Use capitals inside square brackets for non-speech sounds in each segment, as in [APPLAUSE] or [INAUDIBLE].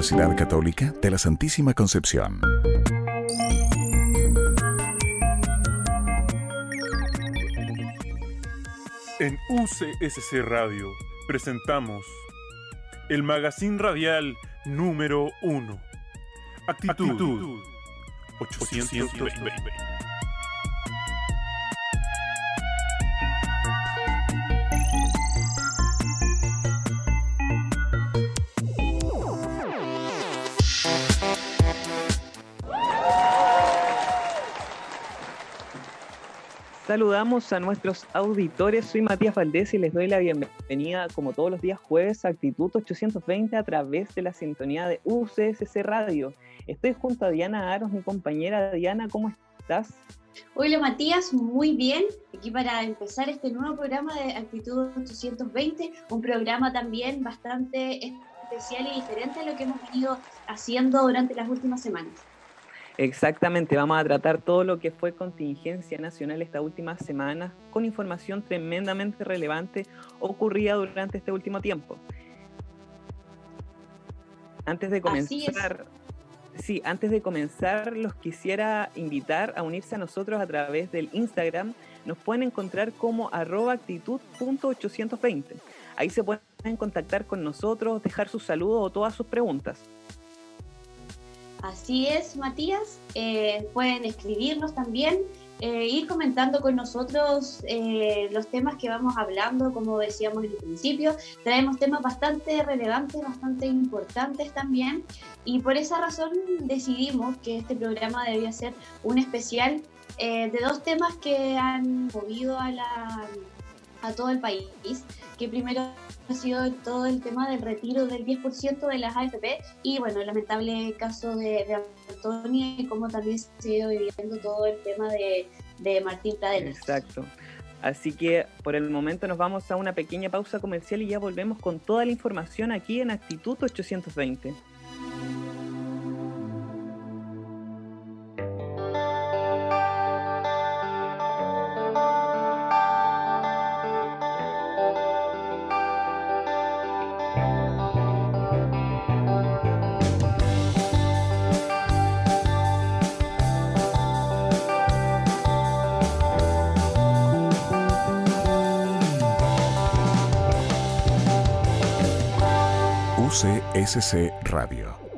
Universidad Católica de la Santísima Concepción. En UCSC Radio presentamos el magazine radial número 1. Actitud, 820. Saludamos a nuestros auditores. Soy Matías Valdés y les doy la bienvenida, como todos los días jueves, a Actitud 820 a través de la sintonía de UCSC Radio. Estoy junto a Diana Aros, mi compañera. Diana, ¿cómo estás? Hola Matías, muy bien. Aquí para empezar este nuevo programa de Actitud 820, un programa también bastante especial y diferente a lo que hemos venido haciendo durante las últimas semanas. Exactamente, vamos a tratar todo lo que fue contingencia nacional esta última semana con información tremendamente relevante ocurrida durante este último tiempo. Antes de comenzar, sí, antes de comenzar, los quisiera invitar a unirse a nosotros a través del Instagram. Nos pueden encontrar como arroba actitud.820. Ahí se pueden contactar con nosotros, dejar sus saludos o todas sus preguntas. Así es, Matías. Eh, pueden escribirnos también, eh, ir comentando con nosotros eh, los temas que vamos hablando, como decíamos en el principio. Traemos temas bastante relevantes, bastante importantes también. Y por esa razón decidimos que este programa debía ser un especial de dos temas que han movido a, la, a todo el país. Que primero ha sido todo el tema del retiro del 10% de las AFP y bueno, el lamentable caso de, de Antonia y cómo también se ha ido viviendo todo el tema de, de Martín Pradera. Exacto. Así que por el momento nos vamos a una pequeña pausa comercial y ya volvemos con toda la información aquí en Actitud 820. SC Radio.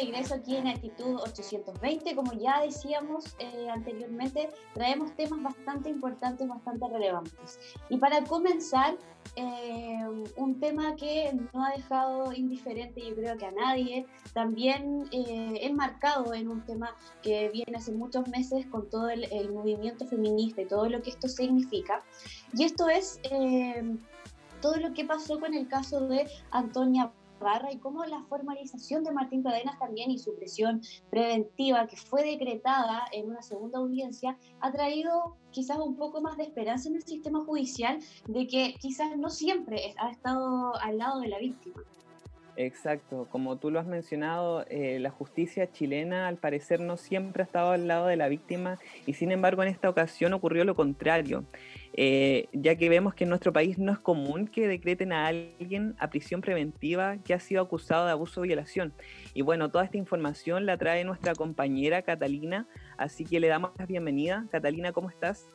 Regreso aquí en Actitud 820. Como ya decíamos eh, anteriormente, traemos temas bastante importantes, bastante relevantes. Y para comenzar, eh, un tema que no ha dejado indiferente yo creo que a nadie, también eh, enmarcado en un tema que viene hace muchos meses con todo el, movimiento feminista y todo lo que esto significa. Y esto es eh, todo lo que pasó con el caso de Antonia y cómo la formalización de Martín Cadenas también y su presión preventiva que fue decretada en una segunda audiencia ha traído quizás un poco más de esperanza en el sistema judicial de que quizás no siempre ha estado al lado de la víctima. Exacto, como tú lo has mencionado, eh, la justicia chilena al parecer no siempre ha estado al lado de la víctima y sin embargo en esta ocasión ocurrió lo contrario. Eh, ya que vemos que en nuestro país no es común que decreten a alguien a prisión preventiva que ha sido acusado de abuso o violación. Y bueno, toda esta información la trae nuestra compañera Catalina, así que le damos la bienvenida. Catalina, ¿cómo estás?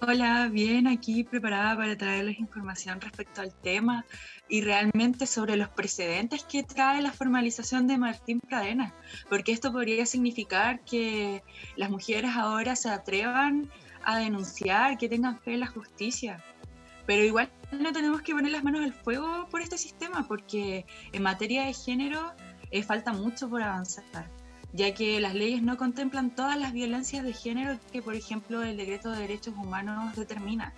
Hola, bien, aquí preparada para traerles información respecto al tema y realmente sobre los precedentes que trae la formalización de Martín Pradena, porque esto podría significar que las mujeres ahora se atrevan denunciar, que tengan fe en la justicia. Pero igual no tenemos que poner las manos al fuego por este sistema, porque en materia de género eh, falta mucho por avanzar, ya que las leyes no contemplan todas las violencias de género que, por ejemplo, el Decreto de Derechos Humanos determina.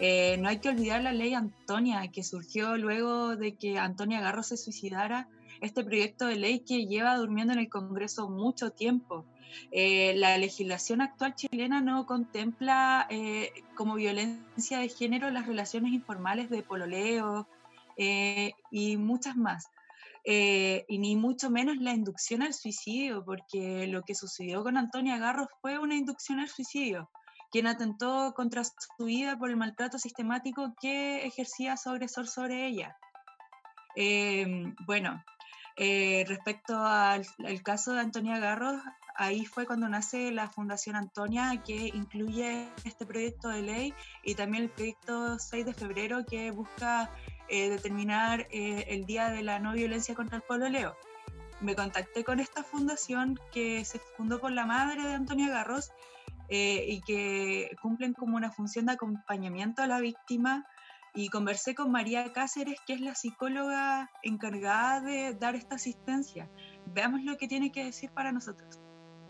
Eh, no hay que olvidar la ley Antonia, que surgió luego de que Antonia Garro se suicidara, este proyecto de ley que lleva durmiendo en el Congreso mucho tiempo eh, la legislación actual chilena no contempla eh, como violencia de género las relaciones informales de pololeo eh, y muchas más. y ni mucho menos la inducción al suicidio, porque lo que sucedió con Antonia Garros fue una inducción al suicidio, quien atentó contra su vida por el maltrato sistemático que ejercía su agresor sobre ella. Em, bueno, eh, respecto al, caso de Antonia Garros, ahí fue cuando nace la Fundación Antonia, que incluye este proyecto de ley y también el proyecto 6 de febrero, que busca eh, determinar eh, el Día de la No Violencia contra el Pueblo Leo. Me contacté con esta fundación que se fundó por la madre de Antonia Garros y que cumplen como una función de acompañamiento a la víctima y conversé con María Cáceres, que es la psicóloga encargada de dar esta asistencia. Veamos lo que tiene que decir para nosotros.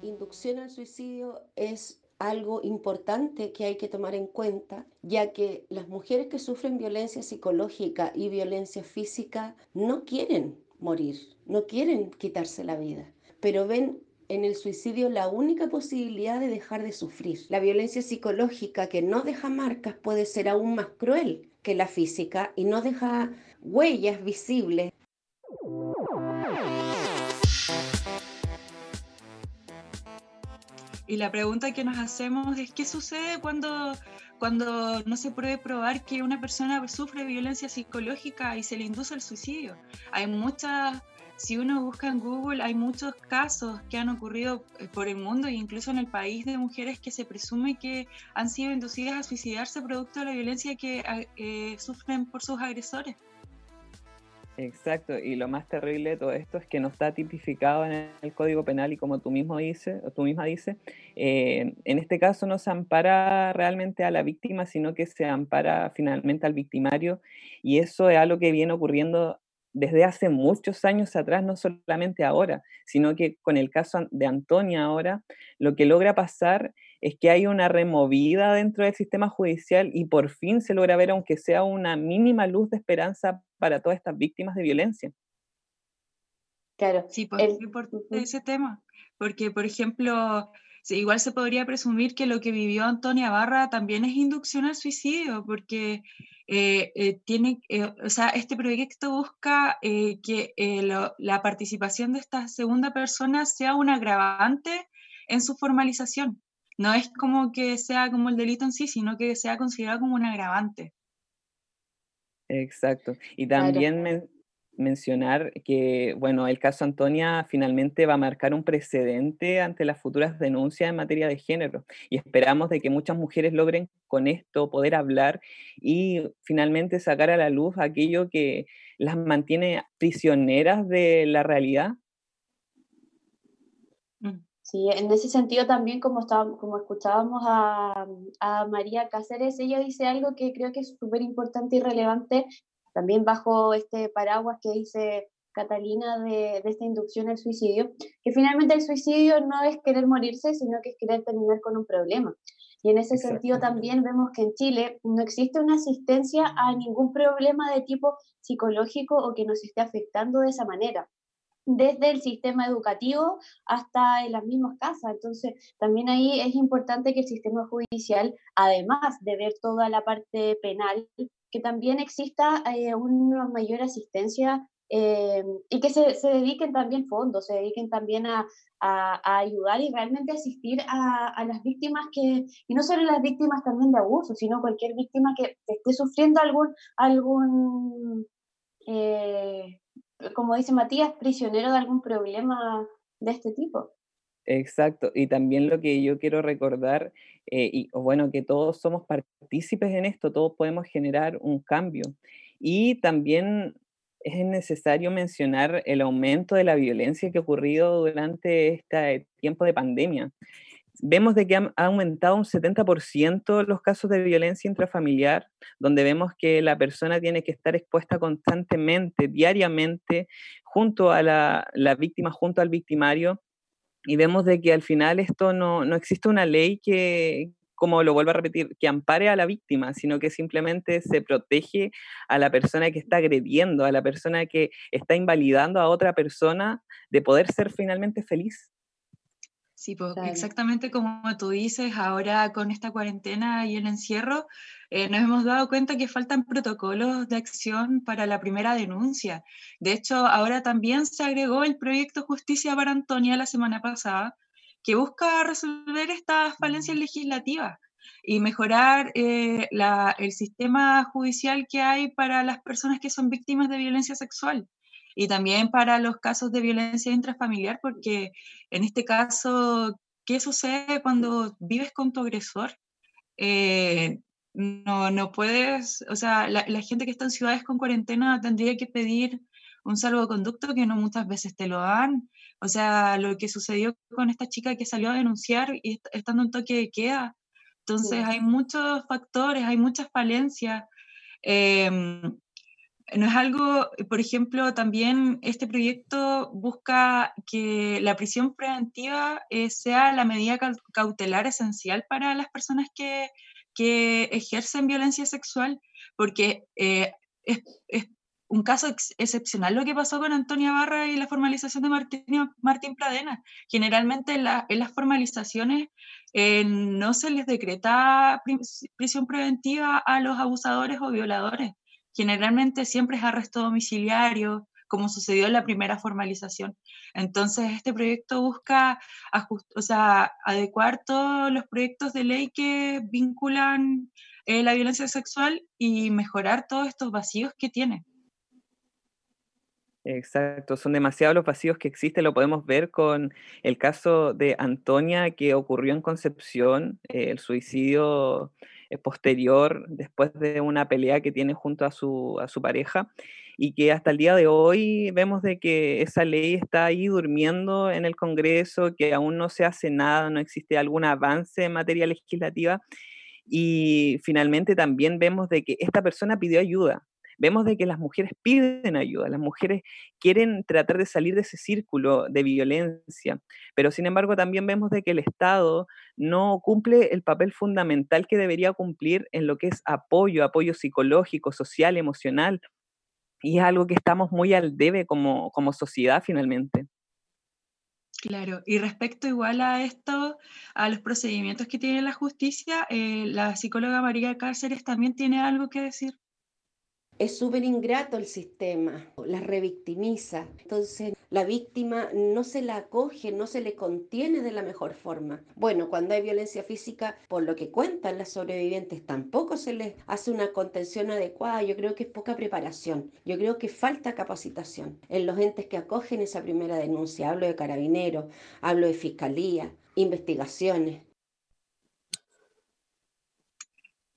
Inducción al suicidio es algo importante que hay que tomar en cuenta, ya que las mujeres que sufren violencia psicológica y violencia física no quieren morir, no quieren quitarse la vida, pero ven en el suicidio la única posibilidad de dejar de sufrir. La violencia psicológica que no deja marcas puede ser aún más cruel que la física y no deja huellas visibles. Y la pregunta que nos hacemos es qué sucede cuando, cuando no se puede probar que una persona sufre violencia psicológica y se le induce el suicidio. Hay muchas si uno busca en Google, hay muchos casos que han ocurrido eh, por el mundo e incluso en el país de mujeres que se presume que han sido inducidas a suicidarse producto de la violencia que eh, sufren por sus agresores. Exacto, y lo más terrible de todo esto es que no está tipificado en el Código Penal y como tú mismo dices, o tú misma dices, eh, en este caso no se ampara realmente a la víctima, sino que se ampara finalmente al victimario y eso es algo que viene ocurriendo desde hace muchos años atrás, no solamente ahora, sino que con el caso de Antonia ahora, lo que logra pasar es que hay una removida dentro del sistema judicial y por fin se logra ver, aunque sea una mínima luz de esperanza para todas estas víctimas de violencia. Claro, sí, por, ese tema, porque por ejemplo, igual se podría presumir que lo que vivió Antonia Barra también es inducción al suicidio, porque eh, eh, tiene, eh, o sea, este proyecto busca que la participación de esta segunda persona sea un agravante en su formalización. No es como que sea como el delito en sí, sino que sea considerado como un agravante. Exacto. Y también mencionar que, bueno, el caso Antonia finalmente va a marcar un precedente ante las futuras denuncias en materia de género y esperamos de que muchas mujeres logren con esto poder hablar y finalmente sacar a la luz aquello que las mantiene prisioneras de la realidad. Mm. Sí, en ese sentido también como, como escuchábamos a, a María Cáceres, ella dice algo que creo que es súper importante y relevante también bajo este paraguas que dice Catalina de, esta inducción al suicidio, que finalmente el suicidio no es querer morirse, sino que es querer terminar con un problema. Y en ese sentido también vemos que en Chile no existe una asistencia a ningún problema de tipo psicológico o que nos esté afectando de esa manera desde el sistema educativo hasta en las mismas casas. Entonces, también ahí es importante que el sistema judicial, además de ver toda la parte penal, que también exista eh, una mayor asistencia eh, y que se, dediquen también fondos, se dediquen también a, ayudar y realmente asistir a, a, las víctimas que, y no solo las víctimas también de abuso, sino cualquier víctima que esté sufriendo algún, algún eh, como dice Matías, prisionero de algún problema de este tipo. Exacto, y también lo que yo quiero recordar, eh, y bueno, que todos somos partícipes en esto, todos podemos generar un cambio. Y también es necesario mencionar el aumento de la violencia que ha ocurrido durante este tiempo de pandemia. Vemos de que ha aumentado un 70% los casos de violencia intrafamiliar, donde vemos que la persona tiene que estar expuesta constantemente, diariamente, junto a la, la víctima, junto al victimario, y vemos de que al final esto no, no existe una ley que, como lo vuelvo a repetir, que ampare a la víctima, sino que simplemente se protege a la persona que está agrediendo, a la persona que está invalidando a otra persona de poder ser finalmente feliz. Sí, pues, exactamente como tú dices, ahora con esta cuarentena y el encierro, eh, nos hemos dado cuenta que faltan protocolos de acción para la primera denuncia. De hecho, ahora también se agregó el proyecto Justicia para Antonia la semana pasada, que busca resolver estas falencias mm. legislativas. y mejorar eh, el sistema judicial que hay para las personas que son víctimas de violencia sexual y también para los casos de violencia intrafamiliar, porque en este caso, ¿qué sucede cuando vives con tu agresor? Eh, no, no puedes, o sea, la, la, gente que está en ciudades con cuarentena tendría que pedir un salvoconducto que no muchas veces te lo dan. O sea, lo que sucedió con esta chica que salió a denunciar y estando en toque de queda. Entonces, hay muchos factores, hay muchas falencias. Em, no es algo, por ejemplo, también este proyecto busca que la prisión preventiva eh, sea la medida cautelar esencial para las personas que, que ejercen violencia sexual, porque eh, es, un caso excepcional lo que pasó con Antonia Barra y la formalización de Martín, Martín Pradena. Generalmente en, las formalizaciones eh, no se les decreta prisión preventiva a los abusadores o violadores. Generalmente siempre es arresto domiciliario, como sucedió en la primera formalización. Entonces, este proyecto busca o sea, adecuar todos los proyectos de ley que vinculan eh, la violencia sexual y mejorar todos estos vacíos que tiene. Exacto, son demasiados los vacíos que existen, lo podemos ver con el caso de Antonia que ocurrió en Concepción, eh, el suicidio posterior después de una pelea que tiene junto a su, a su pareja y que hasta el día de hoy vemos de que esa ley está ahí durmiendo en el Congreso, que aún no se hace nada, no existe algún avance en materia legislativa y finalmente también vemos de que esta persona pidió ayuda, vemos de que las mujeres piden ayuda, las mujeres quieren tratar de salir de ese círculo de violencia, pero sin embargo también vemos de que el Estado no cumple el papel fundamental que debería cumplir en lo que es apoyo, apoyo psicológico, social, emocional, y es algo que estamos muy al debe como, como sociedad finalmente. Claro, y respecto igual a esto, a los procedimientos que tiene la justicia, eh, la psicóloga María Cáceres también tiene algo que decir es súper ingrato el sistema, la revictimiza. Entonces la víctima no se la acoge, no se le contiene de la mejor forma. Bueno, cuando hay violencia física, por lo que cuentan las sobrevivientes, tampoco se les hace una contención adecuada. Yo creo que es poca preparación. Yo creo que falta capacitación en los entes que acogen esa primera denuncia. Hablo de carabineros, hablo de fiscalía, investigaciones.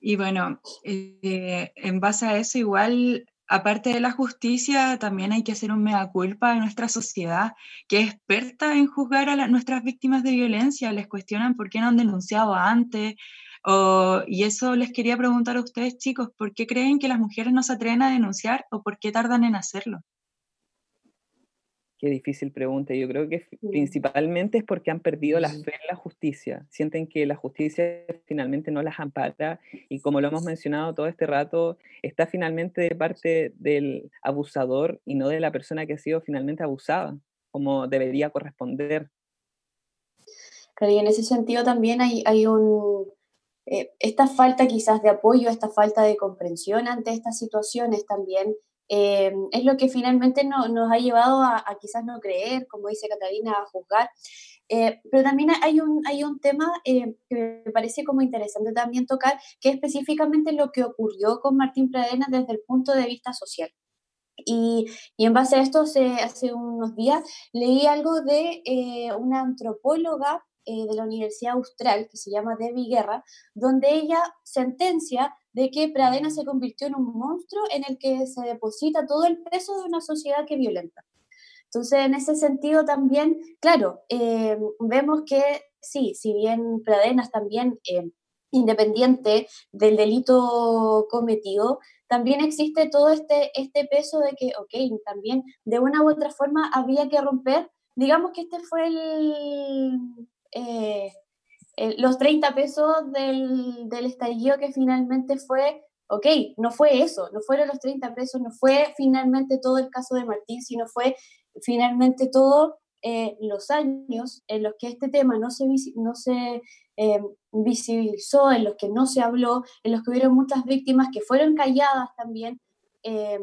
Y bueno, eh, en base a eso, igual, aparte de la justicia, también hay que hacer un mea culpa de nuestra sociedad, que es experta en juzgar a nuestras víctimas de violencia, les cuestionan por qué no han denunciado antes. y eso les quería preguntar a ustedes, chicos, ¿por qué creen que las mujeres no se atreven a denunciar o por qué tardan en hacerlo? Qué difícil pregunta. Yo creo que principalmente es porque han perdido la fe en la justicia. Sienten que la justicia finalmente no las ampara y como lo hemos mencionado todo este rato, está finalmente de parte del abusador y no de la persona que ha sido finalmente abusada, como debería corresponder. Claro, y en ese sentido también hay, hay un, eh, esta falta quizás de apoyo, esta falta de comprensión ante estas situaciones también eh, es lo que finalmente nos ha llevado a, quizás no creer, como dice Catalina, a juzgar. Eh, pero también hay un, hay un tema eh, que me parece como interesante también tocar, que es específicamente lo que ocurrió con Martín Pradena desde el punto de vista social. Y, y en base a esto, hace, hace unos días leí algo de una antropóloga de la Universidad Austral, que se llama Debbie Guerra, donde ella sentencia de que Pradena se convirtió en un monstruo en el que se deposita todo el peso de una sociedad que violenta. Entonces, en ese sentido también, claro, eh, vemos que sí, si bien Pradena es también eh, independiente del delito cometido, también existe todo este, este peso de que, ok, también de una u otra forma había que romper, digamos que este fue el, eh, los 30 pesos del, del estallido que finalmente fue, ok, no fue eso, no fueron los 30 pesos, no fue finalmente todo el caso de Martín, sino fue finalmente todos eh, los años en los que este tema no se, no se eh, visibilizó, en los que no se habló, en los que hubieron muchas víctimas que fueron calladas también. Eh,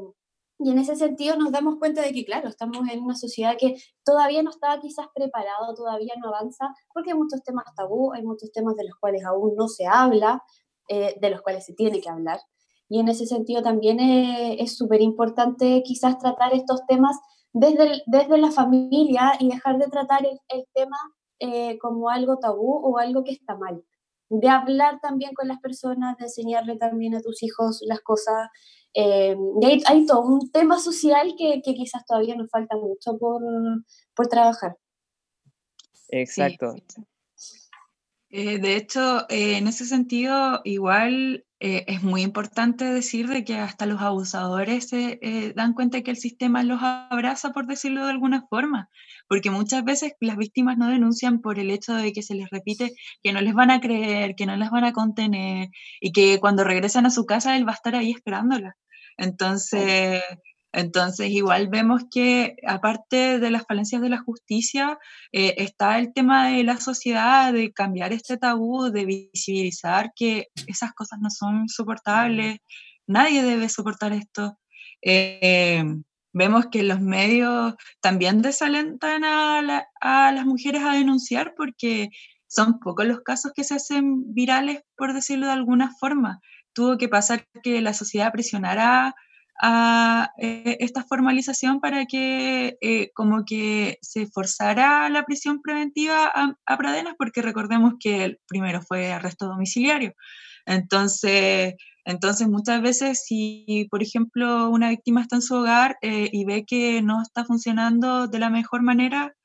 Y en ese sentido nos damos cuenta de que, claro, estamos en una sociedad que todavía no está quizás preparado, todavía no avanza, porque hay muchos temas tabú, hay muchos temas de los cuales aún no se habla, eh, de los cuales se tiene que hablar. Y en ese sentido también eh, es súper importante quizás tratar estos temas desde, desde la familia y dejar de tratar el, el tema eh, como algo tabú o algo que está mal. De hablar también con las personas, de enseñarle también a tus hijos las cosas eh, hay, todo un tema social que, quizás todavía nos falta mucho por, por trabajar. Exacto. Eh, de hecho, eh, en ese sentido, igual es muy importante decir de que hasta los abusadores se dan cuenta de que el sistema los abraza, por decirlo de alguna forma, porque muchas veces las víctimas no denuncian por el hecho de que se les repite que no les van a creer, que no las van a contener y que cuando regresan a su casa él va a estar ahí esperándola. Entonces, entonces, igual vemos que aparte de las falencias de la justicia, eh, está el tema de la sociedad, de cambiar este tabú, de visibilizar que esas cosas no son soportables, nadie debe soportar esto. Eh, vemos que los medios también desalentan a, a las mujeres a denunciar porque son pocos los casos que se hacen virales, por decirlo de alguna forma tuvo que pasar que la sociedad presionara a eh, esta formalización para que eh, como que se forzara la prisión preventiva a, Pradenas, porque recordemos que el primero fue arresto domiciliario. Entonces, entonces muchas veces si, por ejemplo, una víctima está en su hogar eh, y ve que no está funcionando de la mejor manera,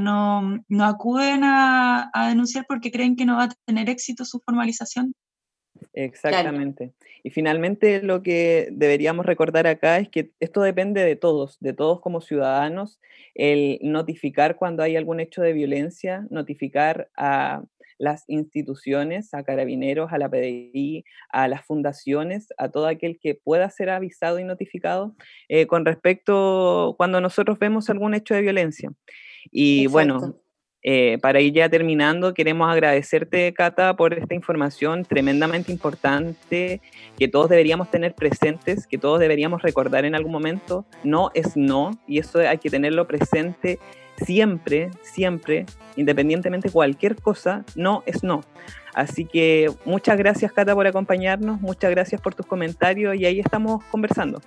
no, no, acuden a denunciar porque creen que no va a tener éxito su formalización Exactamente. Y finalmente lo que deberíamos recordar acá es que esto depende de todos, de todos como ciudadanos, el notificar cuando hay algún hecho de violencia, notificar a las instituciones, a carabineros, a la PDI, a las fundaciones, a todo aquel que pueda ser avisado y notificado eh, con respecto cuando nosotros vemos algún hecho de violencia. Y bueno, eh, para ir ya terminando, queremos agradecerte, Cata, por esta información tremendamente importante que todos deberíamos tener presentes, que todos deberíamos recordar en algún momento. No es no, y eso hay que tenerlo presente siempre, siempre, independientemente de cualquier cosa, no es no. Así que muchas gracias, Cata, por acompañarnos, muchas gracias por tus comentarios y ahí estamos conversando.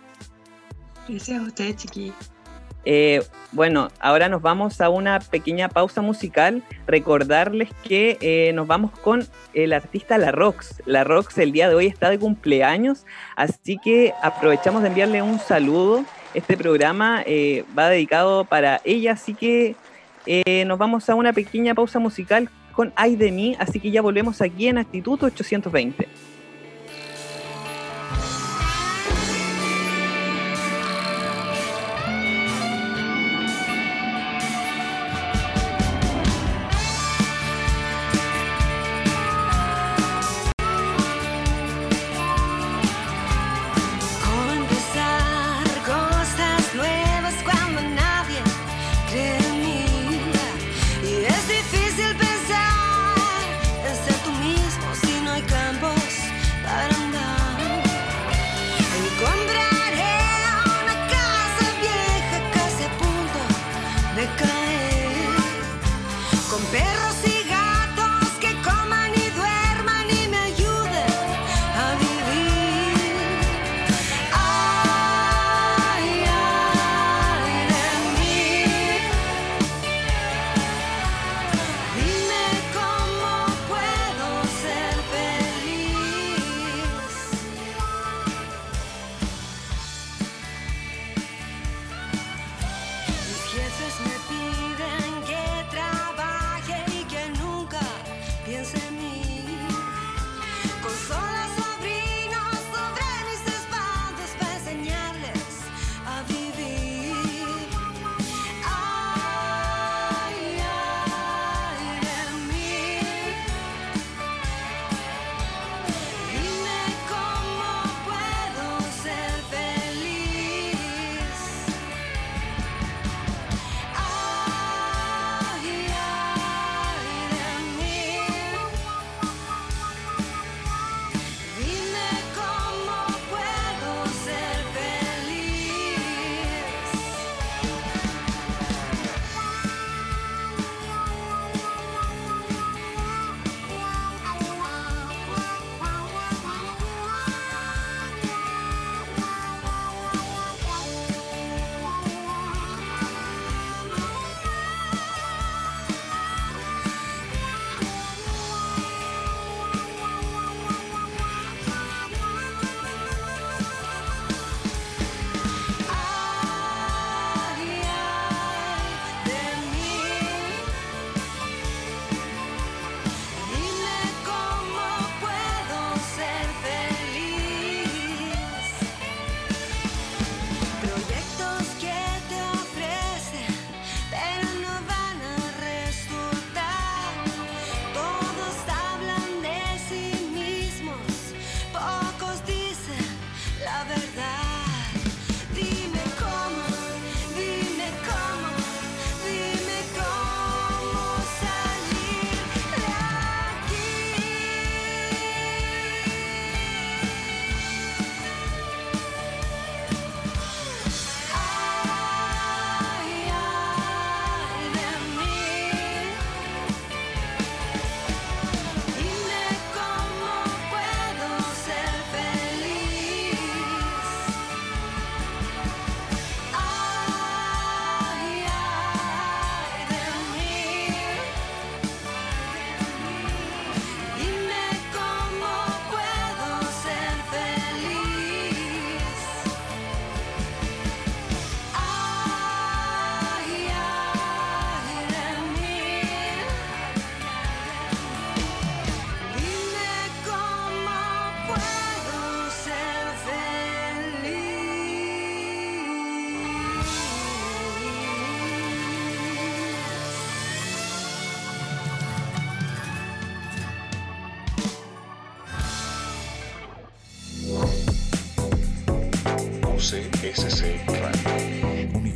Gracias a ustedes, chiquillos. Eh, bueno, ahora nos vamos a una pequeña pausa musical. Recordarles que eh, nos vamos con el artista La Rox. La Rox el día de hoy está de cumpleaños, así que aprovechamos de enviarle un saludo. Este programa eh, va dedicado para ella, así que nos vamos a una pequeña pausa musical con Ay de mí, así que ya volvemos aquí en Actitud 820.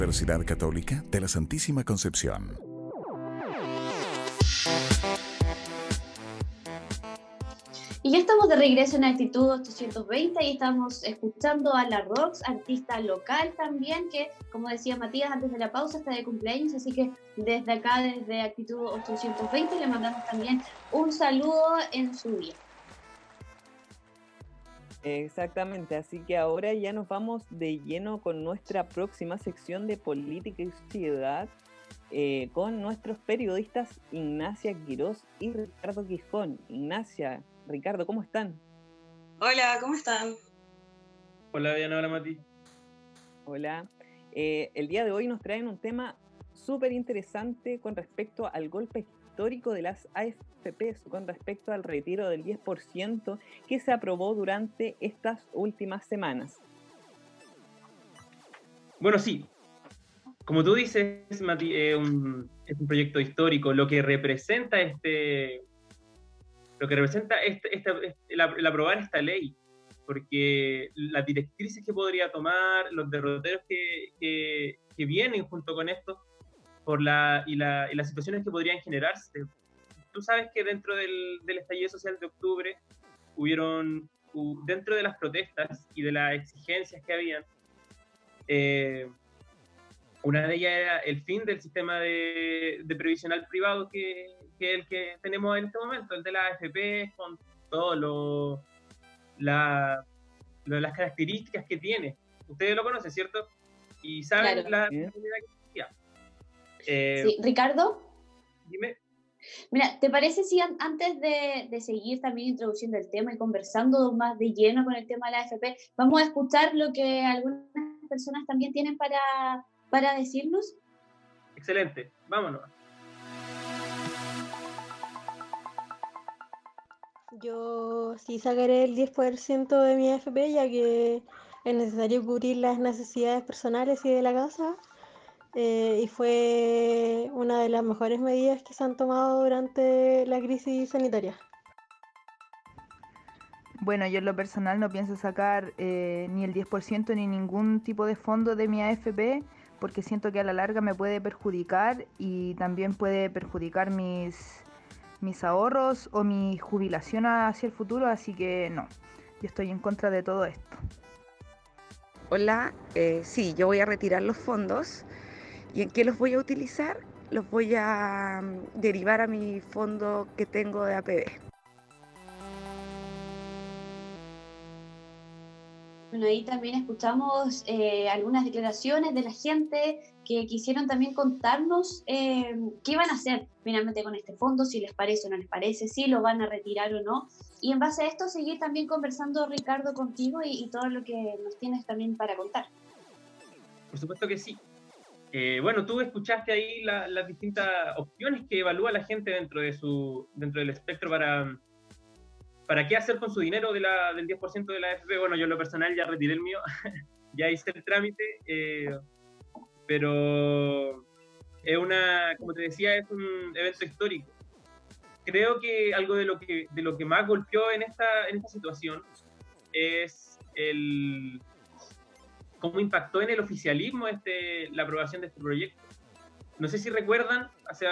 Universidad Católica de la Santísima Concepción. Y ya estamos de regreso en Actitud 820 y estamos escuchando a la Rox, artista local también, que como decía Matías antes de la pausa está de cumpleaños, así que desde acá, desde Actitud 820, le mandamos también un saludo en su día. Exactamente, así que ahora ya nos vamos de lleno con nuestra próxima sección de política y sociedad, eh, con nuestros periodistas Ignacia Quirós y Ricardo Quijón. Ignacia, Ricardo, ¿cómo están? Hola, ¿cómo están? Hola Diana, hola Mati. Hola. Eh, el día de hoy nos traen un tema súper interesante con respecto al golpe histórico de las AFPs, con respecto al retiro del 10% que se aprobó durante estas últimas semanas. Bueno, sí. Como tú dices, Mati, es un proyecto histórico. Lo que representa este, lo que representa este, este, el, aprobar esta ley, porque las directrices que podría tomar, los derroteros que, que, vienen junto con esto, por la, y, la, y, las situaciones que podrían generarse. Tú sabes que dentro del, del estallido social de octubre hubieron, dentro de las protestas y de las exigencias que habían, eh, una de ellas era el fin del sistema de, de previsional privado que, que el que tenemos en este momento, el de la AFP, con todas las características que tiene. Ustedes lo conocen, ¿cierto? Y saben la que eh, sí, Ricardo. Dime. Mira, ¿te parece si antes de, de, seguir también introduciendo el tema y conversando más de lleno con el tema de la AFP, vamos a escuchar lo que algunas personas también tienen para, para decirnos? Excelente, vámonos. Yo sí sacaré el 10% de mi AFP ya que es necesario cubrir las necesidades personales y de la casa. Eh, y fue una de las mejores medidas que se han tomado durante la crisis sanitaria. Bueno, yo en lo personal no pienso sacar eh, ni el 10% ni ningún tipo de fondo de mi AFP porque siento que a la larga me puede perjudicar y también puede perjudicar mis mis ahorros o mi jubilación hacia el futuro, así que no, yo estoy en contra de todo esto. Hola, eh, sí, yo voy a retirar los fondos y en qué los voy a utilizar, los voy a mm, derivar a mi fondo que tengo de APB. Bueno, ahí también escuchamos eh, algunas declaraciones de la gente que quisieron también contarnos eh, qué van a hacer finalmente con este fondo, si les parece o no les parece, si lo van a retirar o no. Y en base a esto, seguir también conversando, Ricardo, contigo y, todo lo que nos tienes también para contar. Por supuesto que sí. Eh, bueno, tú escuchaste ahí las distintas opciones que evalúa la gente dentro, de su, dentro del espectro para ¿para qué hacer con su dinero de la, del 10% de la AFP? Bueno, yo lo personal ya retiré el mío, [LAUGHS] ya hice el trámite, eh, pero es una, como te decía, es un evento histórico. Creo que algo de lo que, de lo que más golpeó en esta, en esta situación es el cómo impactó en el oficialismo este, la aprobación de este proyecto. No sé si recuerdan, hace,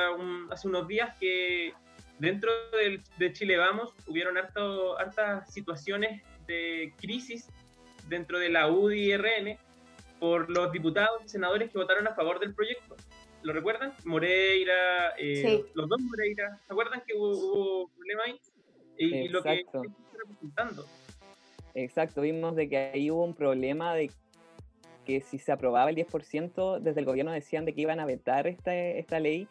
hace unos días que dentro de Chile Vamos hubieron hartas situaciones de crisis dentro de la UDI y RN por los diputados y senadores que votaron a favor del proyecto. ¿Lo recuerdan? Moreira, eh, los dos Moreira. ¿Se acuerdan que hubo, problema ahí? Y, lo que representando. Exacto, vimos de que ahí hubo un problema de que si se aprobaba el 10%, desde el gobierno decían de que iban a vetar esta, esta ley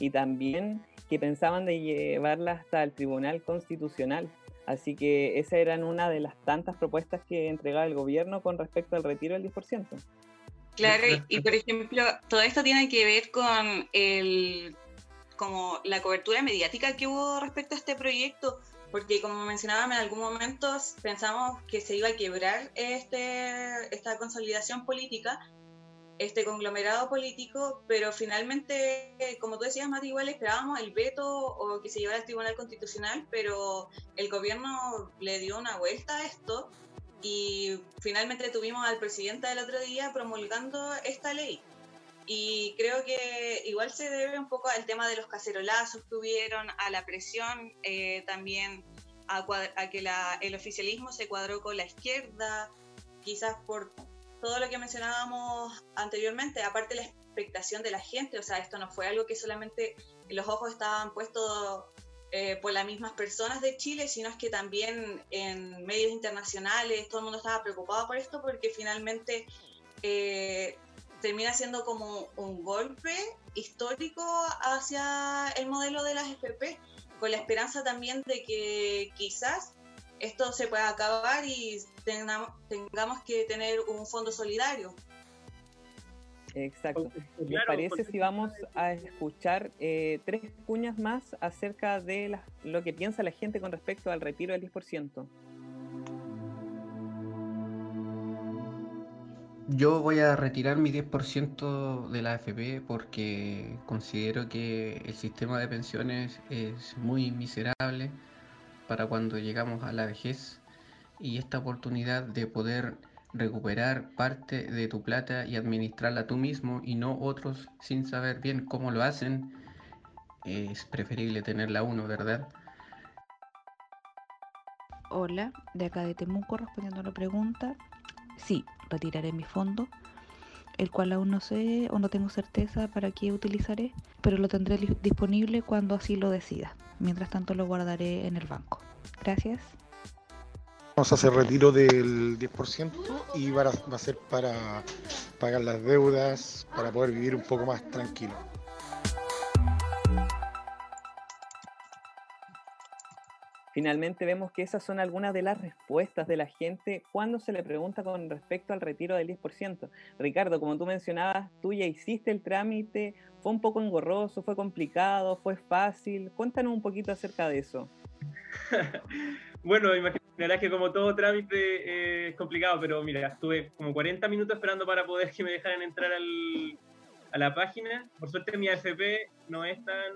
y también que pensaban de llevarla hasta el Tribunal Constitucional. Así que esa eran una de las tantas propuestas que entregaba el gobierno con respecto al retiro del 10%. Claro, y por ejemplo, todo esto tiene que ver con el como la cobertura mediática que hubo respecto a este proyecto, porque como mencionaba en algún momento pensamos que se iba a quebrar este, esta consolidación política este conglomerado político, pero finalmente, como tú decías, Mati, igual esperábamos el veto o que se llevara al Tribunal Constitucional, pero el gobierno le dio una vuelta a esto y finalmente tuvimos al presidente del otro día promulgando esta ley. Y creo que igual se debe un poco al tema de los cacerolazos que hubieron, a la presión, eh, también a, que el oficialismo se cuadró con la izquierda, quizás por todo lo que mencionábamos anteriormente, aparte la expectación de la gente, o sea, esto no fue algo que solamente los ojos estaban puestos eh, por las mismas personas de Chile, sino es que también en medios internacionales todo el mundo estaba preocupado por esto porque finalmente eh, termina siendo como un golpe histórico hacia el modelo de las FP, con la esperanza también de que quizás esto se pueda acabar y tengamos, tengamos que tener un fondo solidario. Exacto. ¿Les parece si vamos a escuchar eh, tres cuñas más acerca de lo que piensa la gente con respecto al retiro del 10%? Yo voy a retirar mi 10% de la AFP porque considero que el sistema de pensiones es muy miserable para cuando llegamos a la vejez y esta oportunidad de poder recuperar parte de tu plata y administrarla tú mismo y no otros sin saber bien cómo lo hacen, es preferible tenerla uno, ¿verdad? Hola, de acá de Temuco respondiendo a la pregunta. Sí, retiraré mi fondo, el cual aún no sé o no tengo certeza para qué utilizaré, pero lo tendré disponible cuando así lo decida. Mientras tanto lo guardaré en el banco. Gracias. Vamos a hacer retiro del 10% y va a ser para pagar las deudas, para poder vivir un poco más tranquilo. Finalmente vemos que esas son algunas de las respuestas de la gente cuando se le pregunta con respecto al retiro del 10%. Ricardo, como tú mencionabas, tú ya hiciste el trámite, fue un poco engorroso, fue complicado, fue fácil. Cuéntanos un poquito acerca de eso. [LAUGHS] bueno, imaginarás que como todo trámite eh, es complicado, pero mira, estuve como 40 minutos esperando para poder que me dejaran entrar a la página. Por suerte mi AFP no es tan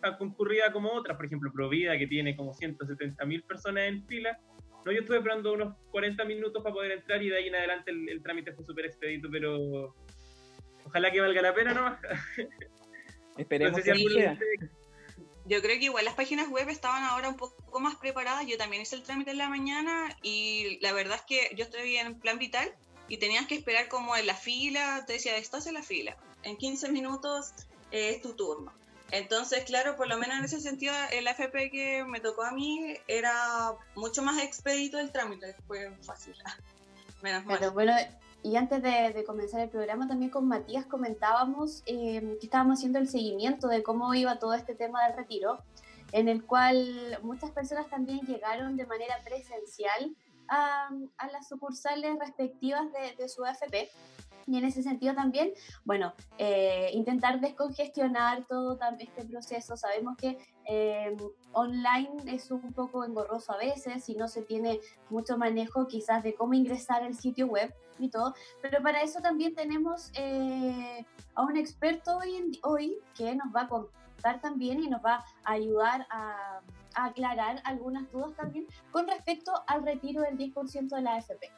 tan concurrida como otras, por ejemplo, Provida, que tiene como 170 mil personas en fila. No, yo estuve esperando unos 40 minutos para poder entrar y de ahí en adelante el, trámite fue súper expedito, pero ojalá que valga la pena ¿no? [LAUGHS] Esperemos que Yo creo que igual las páginas web estaban ahora un poco más preparadas. Yo también hice el trámite en la mañana y la verdad es que yo estoy en plan vital y tenías que esperar como en la fila. Te decía, estás en la fila. En 15 minutos es tu turno. Entonces, claro, por lo menos en ese sentido, el AFP que me tocó a mí era mucho más expedito el trámite, fue fácil. [LAUGHS] Menos mal. bueno, y antes de, comenzar el programa, también con Matías comentábamos eh, que estábamos haciendo el seguimiento de cómo iba todo este tema del retiro, en el cual muchas personas también llegaron de manera presencial a, las sucursales respectivas de, de su AFP y en ese sentido también, bueno, eh, intentar descongestionar todo este proceso. Sabemos que eh, online es un poco engorroso a veces y no se tiene mucho manejo quizás de cómo ingresar al sitio web y todo, pero para eso también tenemos eh, a un experto hoy, hoy que nos va a contar también y nos va a ayudar a aclarar algunas dudas también con respecto al retiro del 10% de la AFP.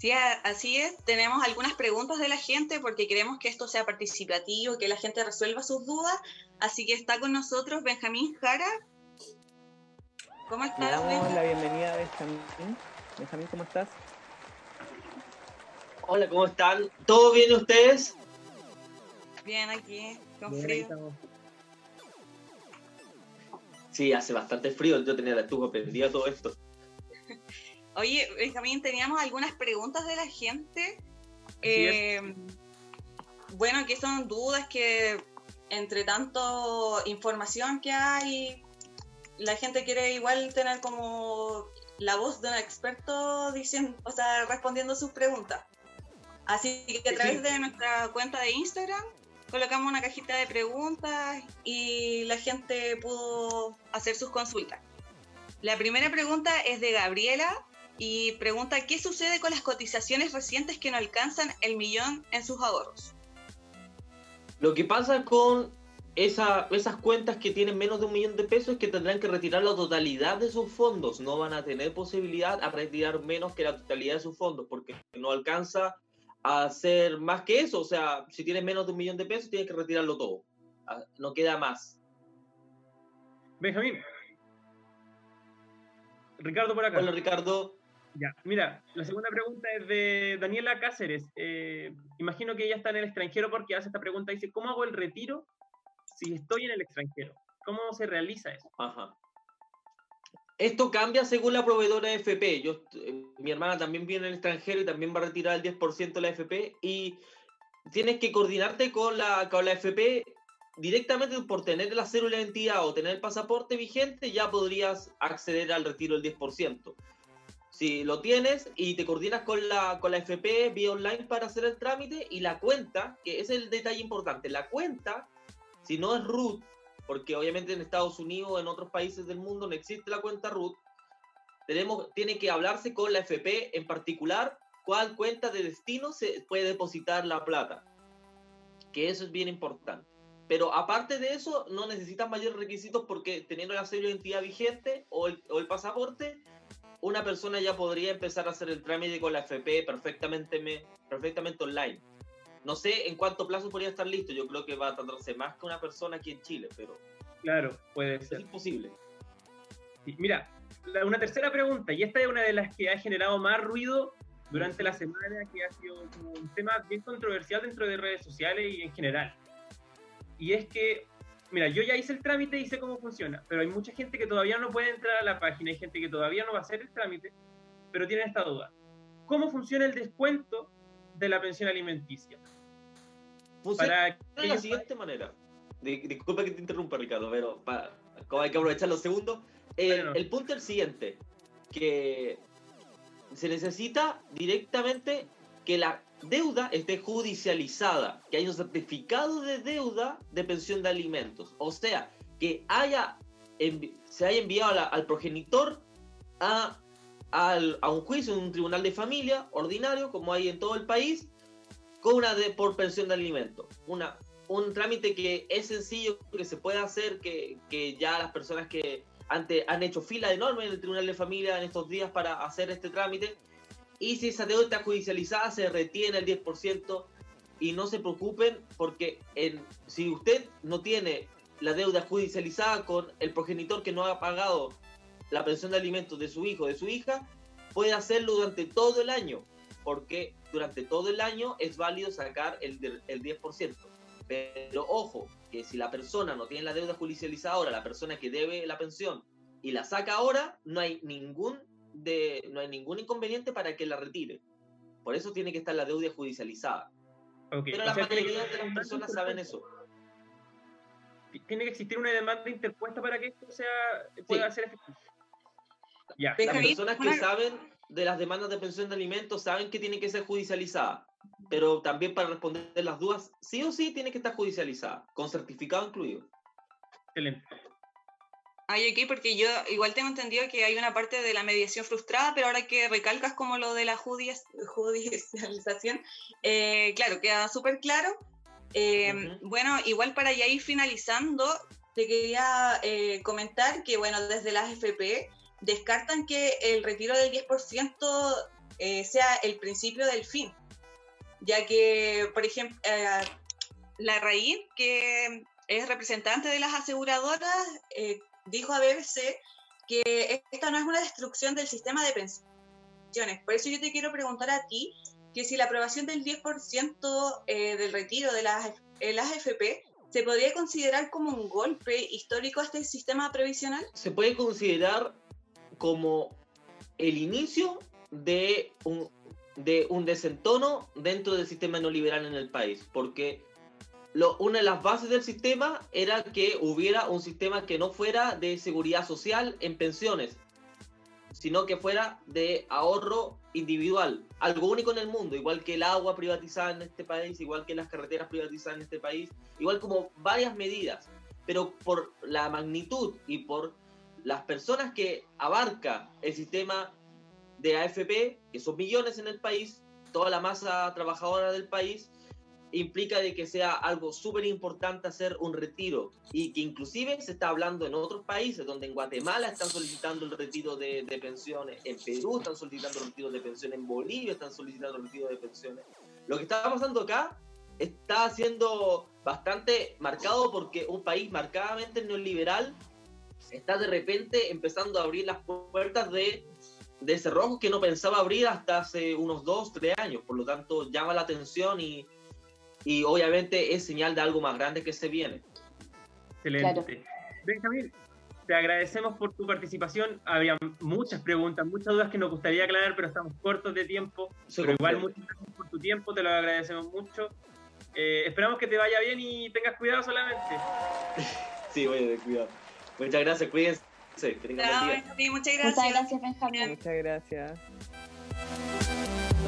Sí, así es. Tenemos algunas preguntas de la gente porque queremos que esto sea participativo, que la gente resuelva sus dudas. Así que está con nosotros Benjamín Jara. ¿Cómo estás? Le damos la bienvenida a Benjamín. Benjamín, ¿cómo estás? Hola, ¿cómo están? ¿Todo bien ustedes? Bien, aquí, con frío. Sí, hace bastante frío. Yo tenía la estufa prendida todo esto. Oye, Benjamín, teníamos algunas preguntas de la gente. Eh, bueno, que son dudas que entre tanto información que hay, la gente quiere igual tener como la voz de un experto diciendo, o sea, respondiendo sus preguntas. Así que a través de nuestra cuenta de Instagram colocamos una cajita de preguntas y la gente pudo hacer sus consultas. La primera pregunta es de Gabriela y pregunta qué sucede con las cotizaciones recientes que no alcanzan el millón en sus ahorros. Lo que pasa con esa, esas cuentas que tienen menos de un millón de pesos es que tendrán que retirar la totalidad de sus fondos. No van a tener posibilidad a retirar menos que la totalidad de sus fondos porque no alcanza a hacer más que eso. O sea, si tienes menos de un millón de pesos, tienes que retirarlo todo. Ah, No queda más. Benjamín. Ricardo por acá. Hola, Ricardo. Ya, mira, la segunda pregunta es de Daniela Cáceres. Eh, imagino que ella está en el extranjero porque hace esta pregunta. Dice, ¿cómo hago el retiro si estoy en el extranjero? ¿Cómo se realiza eso? Ajá. Esto cambia según la proveedora de FP. Yo, eh, mi hermana también viene en el extranjero y también va a retirar el 10% de la FP y tienes que coordinarte con la, con la FP directamente por tener la cédula de identidad o tener el pasaporte vigente, ya podrías acceder al retiro del 10%. Si lo tienes y te coordinas con la, con la FP vía online para hacer el trámite y la cuenta, que es el detalle importante, la cuenta, si no es root, porque obviamente en Estados Unidos o en otros países del mundo no existe la cuenta root, tenemos, tiene que hablarse con la FP en particular cuál cuenta de destino se puede depositar la plata. Que eso es bien importante. Pero aparte de eso, no necesitas mayores requisitos porque teniendo la cédula de identidad vigente o el pasaporte, una persona ya podría empezar a hacer el trámite con la FP perfectamente, me- perfectamente online. No sé en cuánto plazo podría estar listo. Yo creo que va a tardarse más que una persona aquí en Chile, pero Claro, puede es ser. imposible. Sí, Mira, la- una tercera pregunta, y esta es una de las que ha generado más ruido durante la semana, que ha sido un tema bien controversial dentro de redes sociales y en general. Y es que, mira, yo ya hice el trámite y sé cómo funciona, pero hay mucha gente que todavía no puede entrar a la página, hay gente que todavía no va a hacer el trámite, pero tienen esta duda. ¿Cómo funciona el descuento de la pensión alimenticia? Funciona de la siguiente manera. Di- disculpa que te interrumpa, Ricardo, pero para, como hay que aprovechar los segundos. El, el punto es el siguiente, que se necesita directamente que la deuda esté judicializada, que haya un certificado de deuda de pensión de alimentos. O sea, que haya se haya enviado al progenitor a, al- a un juicio en un tribunal de familia ordinario, como hay en todo el país, con una de, por pensión de alimentos. Una, un trámite que es sencillo, que se puede hacer, que, que ya las personas que antes han hecho fila enorme en el Tribunal de Familia en estos días para hacer este trámite. Y si esa deuda está judicializada, se retiene el 10%. Y no se preocupen, porque si usted no tiene la deuda judicializada con el progenitor que no ha pagado la pensión de alimentos de su hijo o de su hija, puede hacerlo durante todo el año, porque durante todo el año es válido sacar el, el 10%. Pero ojo, que si la persona no tiene la deuda judicializada ahora, la persona que debe la pensión y la saca ahora, no hay ningún, de, no hay ningún inconveniente para que la retire. Por eso tiene que estar la deuda judicializada. Pero o la sea, mayoría de las personas saben eso. Tiene que existir una demanda interpuesta para que esto sea, pueda ser efectivo. Ya. Las personas que saben de las demandas de pensión de alimentos saben que tiene que ser judicializada. Pero también para responder las dudas, sí o sí tiene que estar judicializada, con certificado incluido. Excelente. Ay, ok, porque yo igual tengo entendido que hay una parte de la mediación frustrada, pero ahora que recalcas como lo de la judici- judicialización, eh, claro, queda súper claro. Eh, Bueno, igual para ya ir finalizando, te quería eh, comentar que, bueno, desde las FP descartan que el retiro del 10% eh, sea el principio del fin, ya que, por ejemplo, eh, la raíz, que es representante de las aseguradoras, eh, dijo a BBC que esta no es una destrucción del sistema de pensiones. Por eso yo te quiero preguntar a ti que si la aprobación del 10% eh, del retiro de las, eh, AFP se podría considerar como un golpe histórico a este sistema previsional. Se puede considerar como el inicio de un, de un desentono dentro del sistema neoliberal en el país, porque lo- una de las bases del sistema era que hubiera un sistema que no fuera de seguridad social en pensiones, sino que fuera de ahorro individual, algo único en el mundo, igual que el agua privatizada en este país, igual que las carreteras privatizadas en este país, igual como varias medidas, pero por la magnitud y por las personas que abarca el sistema de AFP, que son millones en el país, toda la masa trabajadora del país, implica de que sea algo súper importante hacer un retiro y que inclusive se está hablando en otros países, donde en Guatemala están solicitando el retiro de, de pensiones, en Perú están solicitando el retiro de pensiones, en Bolivia están solicitando el retiro de pensiones. Lo que está pasando acá está siendo bastante marcado porque un país marcadamente neoliberal está de repente empezando a abrir las puertas de, de cerrojos que no pensaba abrir hasta hace unos dos, tres años. Por lo tanto, llama la atención y, y obviamente es señal de algo más grande que se viene. Excelente. Benjamín, te agradecemos por tu participación. Había muchas preguntas, muchas dudas que nos gustaría aclarar, pero estamos cortos de tiempo. pero igual, muchas gracias por tu tiempo, te lo agradecemos mucho. Eh, esperamos que te vaya bien y tengas cuidado solamente. [LAUGHS] sí, voy a tener cuidado. Muchas gracias, cuídense. Que tengan buen día. Muchas gracias. Muchas gracias, Benjamín. Muchas gracias.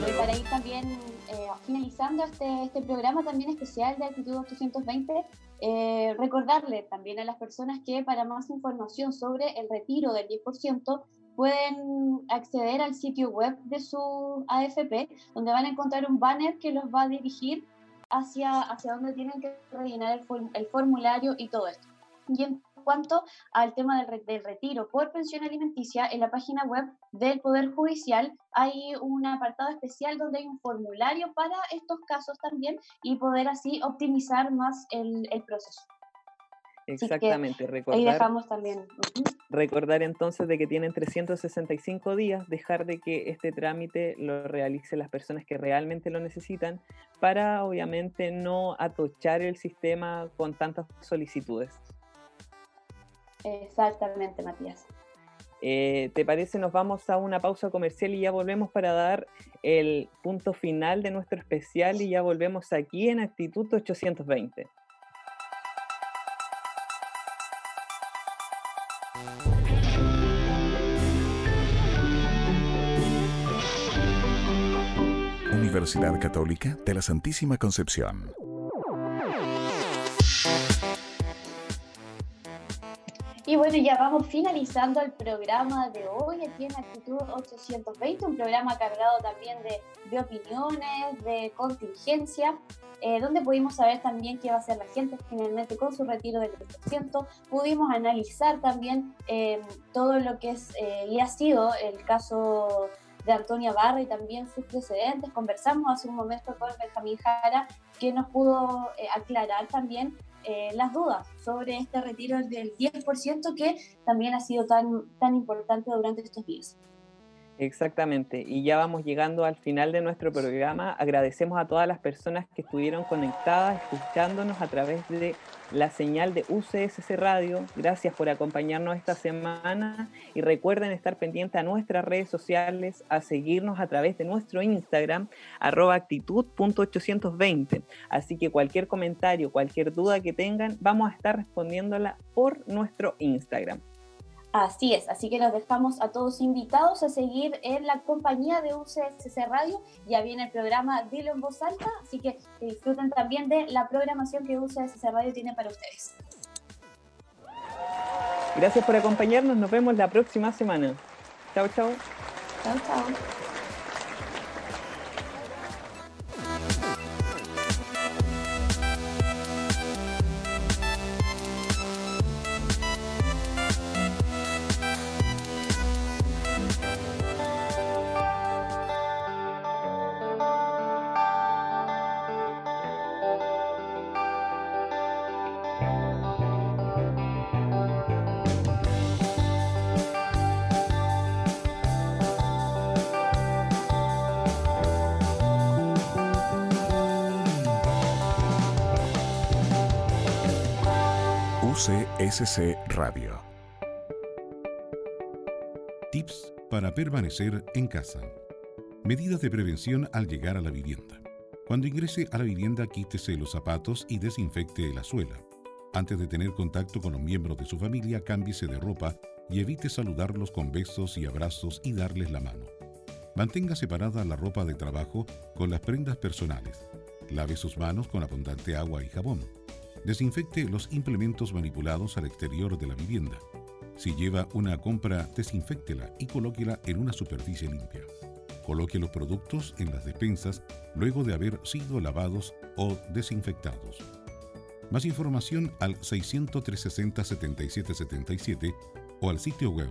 Y para ir también eh, finalizando este, este programa también especial de Actitud 820, eh, recordarle también a las personas que para más información sobre el retiro del 10% pueden acceder al sitio web de su AFP, donde van a encontrar un banner que los va a dirigir hacia, hacia donde tienen que rellenar el, el formulario y todo esto. Y en cuanto al tema del, del, retiro por pensión alimenticia, en la página web del Poder Judicial hay un apartado especial donde hay un formulario para estos casos también y poder así optimizar más el, el proceso. Exactamente, recordar. Ahí dejamos también. Recordar entonces de que tienen 365 días, dejar de que este trámite lo realicen las personas que realmente lo necesitan para obviamente no atochar el sistema con tantas solicitudes. Exactamente, Matías. Eh, ¿Te parece? Nos vamos a una pausa comercial y ya volvemos para dar el punto final de nuestro especial y ya volvemos aquí en Actitud 820. Universidad Católica de la Santísima Concepción. Y bueno, ya vamos finalizando el programa de hoy aquí en Actitud 820, un programa cargado también de, de opiniones, de contingencia, eh, donde pudimos saber también qué va a hacer la gente finalmente con su retiro del 10%. Pudimos analizar también eh, todo lo que es eh, y ha sido el caso de Antonia Barra y también sus precedentes. Conversamos hace un momento con Benjamín Jara, que nos pudo aclarar también eh, las dudas sobre este retiro del 10% que también ha sido tan, tan importante durante estos días. Exactamente, y ya vamos llegando al final de nuestro programa. Agradecemos a todas las personas que estuvieron conectadas, escuchándonos a través de la señal de UCSC Radio. Gracias por acompañarnos esta semana y recuerden estar pendientes a nuestras redes sociales, a seguirnos a través de nuestro Instagram, arroba actitud.820. Así que cualquier comentario, cualquier duda que tengan, vamos a estar respondiéndola por nuestro Instagram. Así es, así que los dejamos a todos invitados a seguir en la compañía de UCSC Radio. Ya viene el programa Dilo en voz alta, así que, disfruten también de la programación que UCSC Radio tiene para ustedes. Gracias por acompañarnos, nos vemos la próxima semana. Chao, chao. Chao, chao. UCSC Radio. Tips para permanecer en casa. Medidas de prevención al llegar a la vivienda. Cuando ingrese a la vivienda, quítese los zapatos y desinfecte la suela. Antes de tener contacto con los miembros de su familia, cámbiese de ropa y evite saludarlos con besos y abrazos y darles la mano. Mantenga separada la ropa de trabajo con las prendas personales. Lave sus manos con abundante agua y jabón. Desinfecte los implementos manipulados al exterior de la vivienda. Si lleva una compra, desinféctela y colóquela en una superficie limpia. Coloque los productos en las despensas luego de haber sido lavados o desinfectados. Más información al 600 360 7777 o al sitio web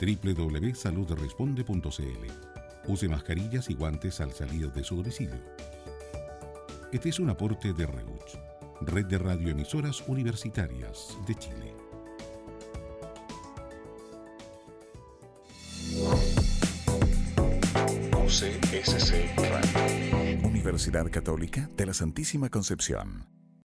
www.saludresponde.cl. Use mascarillas y guantes al salir de su domicilio. Este es un aporte de REUCH, Red de Radioemisoras Universitarias de Chile. UCSC Radio. Universidad Católica de la Santísima Concepción.